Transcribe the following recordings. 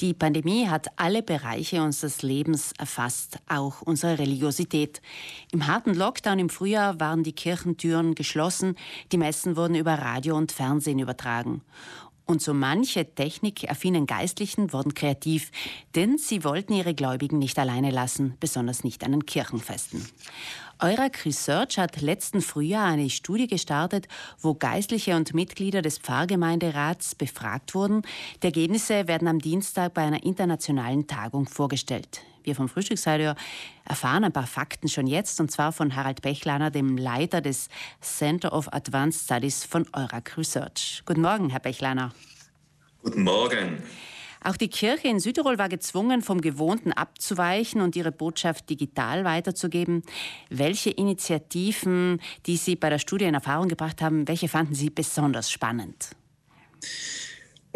Die Pandemie hat alle Bereiche unseres Lebens erfasst, auch unsere Religiosität. Im harten Lockdown im Frühjahr waren die Kirchentüren geschlossen, die Messen wurden über Radio und Fernsehen übertragen. Und so manche technikaffinen Geistlichen wurden kreativ, denn sie wollten ihre Gläubigen nicht alleine lassen, besonders nicht an den Kirchenfesten. Eurac Research hat letzten Frühjahr eine Studie gestartet, wo Geistliche und Mitglieder des Pfarrgemeinderats befragt wurden. Die Ergebnisse werden am Dienstag bei einer internationalen Tagung vorgestellt. Wir vom Frühstücksradio erfahren ein paar Fakten schon jetzt, und zwar von Harald Bechlaner, dem Leiter des Center of Advanced Studies von Eurac Research. Guten Morgen, Herr Bechlaner. Guten Morgen. Auch die Kirche in Südtirol war gezwungen, vom Gewohnten abzuweichen und ihre Botschaft digital weiterzugeben. Welche Initiativen, die Sie bei der Studie in Erfahrung gebracht haben, welche fanden Sie besonders spannend?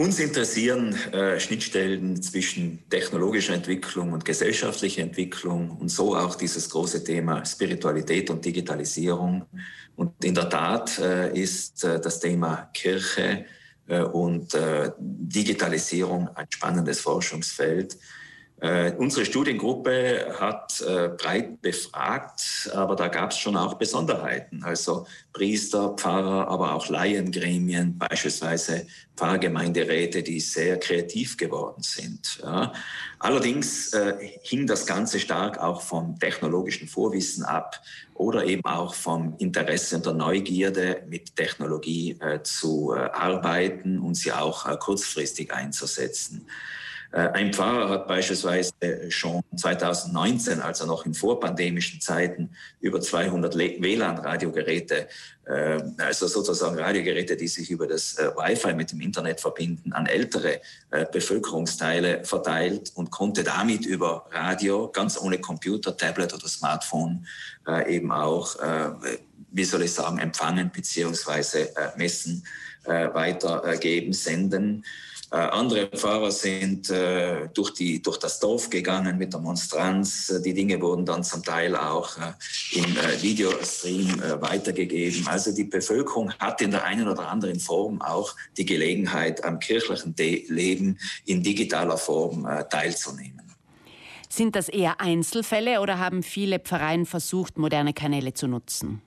Uns interessieren äh, Schnittstellen zwischen technologischer Entwicklung und gesellschaftlicher Entwicklung und so auch dieses große Thema Spiritualität und Digitalisierung. Und in der Tat äh, ist äh, das Thema Kirche äh, und äh, Digitalisierung ein spannendes Forschungsfeld. Äh, unsere Studiengruppe hat äh, breit befragt, aber da gab es schon auch Besonderheiten. Also Priester, Pfarrer, aber auch Laiengremien, beispielsweise Pfarrgemeinderäte, die sehr kreativ geworden sind. Ja. Allerdings äh, hing das Ganze stark auch vom technologischen Vorwissen ab oder eben auch vom Interesse und der Neugierde, mit Technologie äh, zu äh, arbeiten und sie auch kurzfristig einzusetzen. Äh, ein Pfarrer hat beispielsweise schon 2019, also noch in vorpandemischen Zeiten, über 200 WLAN-Radiogeräte, äh, also sozusagen Radiogeräte, die sich über das äh, Wi-Fi mit dem Internet verbinden, an ältere Bevölkerungsteile verteilt und konnte damit über Radio, ganz ohne Computer, Tablet oder Smartphone, eben auch, wie soll ich sagen, empfangen beziehungsweise messen, weitergeben, senden. Äh, andere Fahrer sind äh, durch, die, durch das Dorf gegangen mit der Monstranz. Äh, die Dinge wurden dann zum Teil auch im Videostream weitergegeben. Also die Bevölkerung hat in der einen oder anderen Form auch die Gelegenheit, am kirchlichen Leben in digitaler Form teilzunehmen. Sind das eher Einzelfälle oder haben viele Pfarreien versucht, moderne Kanäle zu nutzen?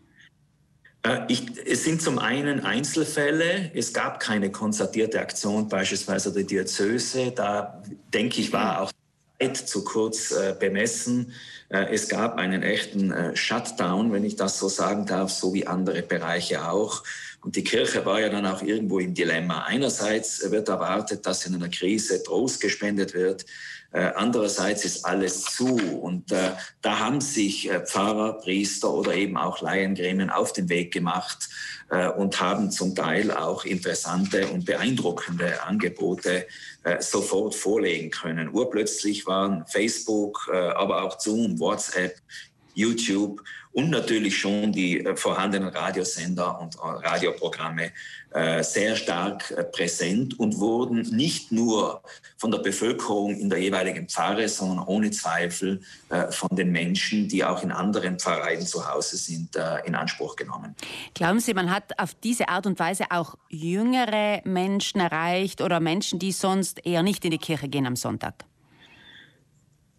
Äh, ich, es sind zum einen Einzelfälle. Es gab keine konstatierte Aktion, beispielsweise der Diözese. Da denke ich, war auch Zeit zu kurz äh, bemessen. Äh, es gab einen echten äh, Shutdown, wenn ich das so sagen darf, so wie andere Bereiche auch. Und die Kirche war ja dann auch irgendwo im Dilemma. Einerseits wird erwartet, dass in einer Krise Trost gespendet wird. Äh, andererseits ist alles zu. Und da haben sich Pfarrer, Priester oder eben auch Laiengremien auf den Weg gemacht und haben zum Teil auch interessante und beeindruckende Angebote sofort vorlegen können. Urplötzlich waren Facebook, aber auch Zoom, WhatsApp, YouTube und natürlich schon die äh, vorhandenen Radiosender und äh, Radioprogramme äh, sehr stark präsent und wurden nicht nur von der Bevölkerung in der jeweiligen Pfarre, sondern ohne Zweifel von den Menschen, die auch in anderen Pfarreien zu Hause sind, in Anspruch genommen. Glauben Sie, man hat auf diese Art und Weise auch jüngere Menschen erreicht oder Menschen, die sonst eher nicht in die Kirche gehen am Sonntag?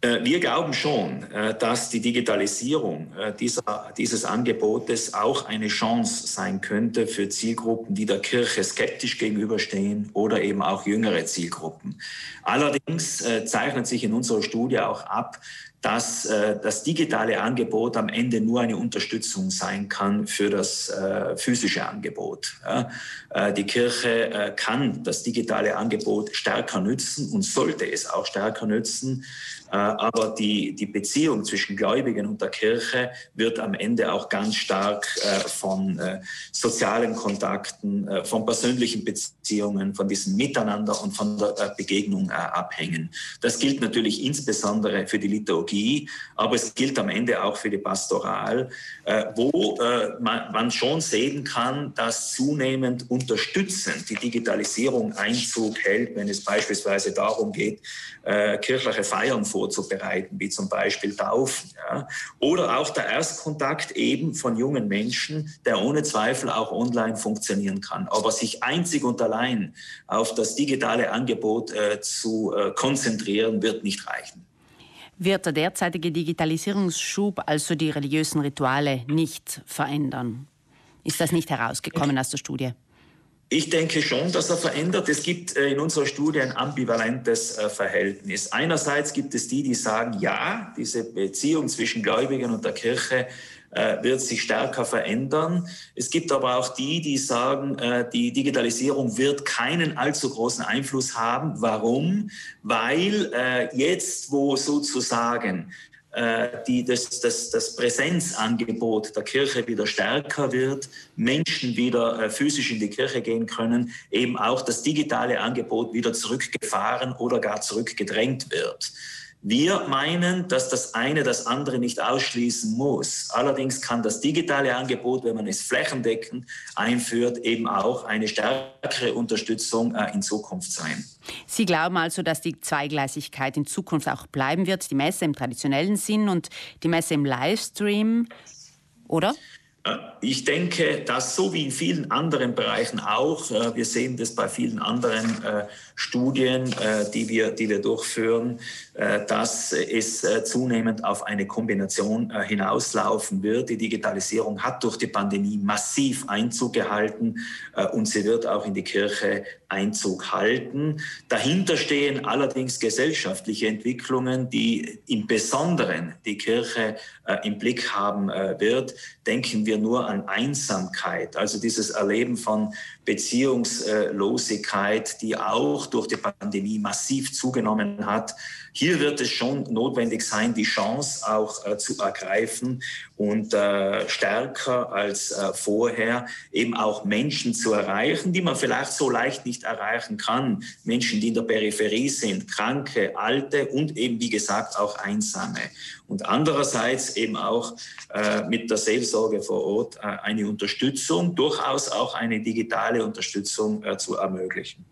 Äh, wir glauben schon, äh, dass die Digitalisierung äh, dieser, dieses Angebotes auch eine Chance sein könnte für Zielgruppen, die der Kirche skeptisch gegenüberstehen oder eben auch jüngere Zielgruppen. Allerdings zeichnet sich in unserer Studie auch ab, dass äh, das digitale Angebot am Ende nur eine Unterstützung sein kann für das äh, physische Angebot. Ja? Äh, die Kirche äh, kann das digitale Angebot stärker nützen und sollte es auch stärker nützen. Äh, aber die, die Beziehung zwischen Gläubigen und der Kirche wird am Ende auch ganz stark äh, von sozialen Kontakten, von persönlichen Beziehungen, von diesem Miteinander und von der Begegnung abhängen. Das gilt natürlich insbesondere für die Liturgie Liturgie, aber es gilt am Ende auch für die Pastoral, äh, wo äh, man, schon sehen kann, dass zunehmend unterstützend die Digitalisierung Einzug hält, wenn es beispielsweise darum geht, äh, kirchliche Feiern vorzubereiten, wie zum Beispiel Taufen. Oder auch der Erstkontakt eben von jungen Menschen, der ohne Zweifel auch online funktionieren kann. Aber sich einzig und allein auf das digitale Angebot zu konzentrieren, wird nicht reichen. Wird der derzeitige Digitalisierungsschub also die religiösen Rituale nicht verändern? Ist das nicht herausgekommen aus der Studie? Ich denke schon, dass er verändert. Es gibt äh, in unserer Studie ein ambivalentes äh, Verhältnis. Einerseits gibt es die, die sagen, ja, diese Beziehung zwischen Gläubigen und der Kirche äh, wird sich stärker verändern. Es gibt aber auch die, die sagen, äh, die Digitalisierung wird keinen allzu großen Einfluss haben. Warum? Weil äh, jetzt, wo sozusagen die, das, das, das Präsenzangebot der Kirche wieder stärker wird, Menschen wieder physisch in die Kirche gehen können, eben auch das digitale Angebot wieder zurückgefahren oder gar zurückgedrängt wird. Wir meinen, dass das eine das andere nicht ausschließen muss. Allerdings kann das digitale Angebot, wenn man es flächendeckend einführt, eben auch eine stärkere Unterstützung äh, in Zukunft sein. Sie glauben also, dass die Zweigleisigkeit in Zukunft auch bleiben wird, die Messe im traditionellen Sinn und die Messe im Livestream, oder? Äh, ich denke, dass so wie in vielen anderen Bereichen auch, äh, wir sehen das bei vielen anderen äh, Studien, die wir, die wir durchführen, dass es zunehmend auf eine Kombination hinauslaufen wird. Die Digitalisierung hat durch die Pandemie massiv Einzug gehalten und sie wird auch in die Kirche Einzug halten. Dahinter stehen allerdings gesellschaftliche Entwicklungen, die im Besonderen die Kirche im Blick haben wird. Denken wir wir nur an Einsamkeit, also dieses Erleben von Beziehungslosigkeit, die auch durch die Pandemie massiv zugenommen hat. Hier wird es schon notwendig sein, die Chance auch äh, zu ergreifen und äh, stärker als äh, vorher eben auch Menschen zu erreichen, die man vielleicht so leicht nicht erreichen kann. Menschen, die in der Peripherie sind, Kranke, Alte und eben, wie gesagt, auch Einsame. Und andererseits eben auch äh, mit der Seelsorge vor Ort äh, eine Unterstützung, durchaus auch eine digitale Unterstützung äh, zu ermöglichen.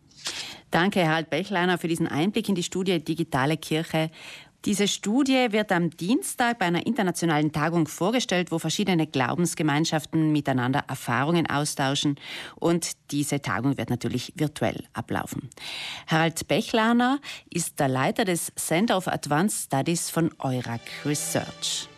Danke, Herr Bechleiner, für diesen Einblick in die Studie Digitale Kirche. Diese Studie wird am Dienstag bei einer internationalen Tagung vorgestellt, wo verschiedene Glaubensgemeinschaften miteinander Erfahrungen austauschen. Und diese Tagung wird natürlich virtuell ablaufen. Harald Bechlaner ist der Leiter des Center of Advanced Studies von Eurac Research.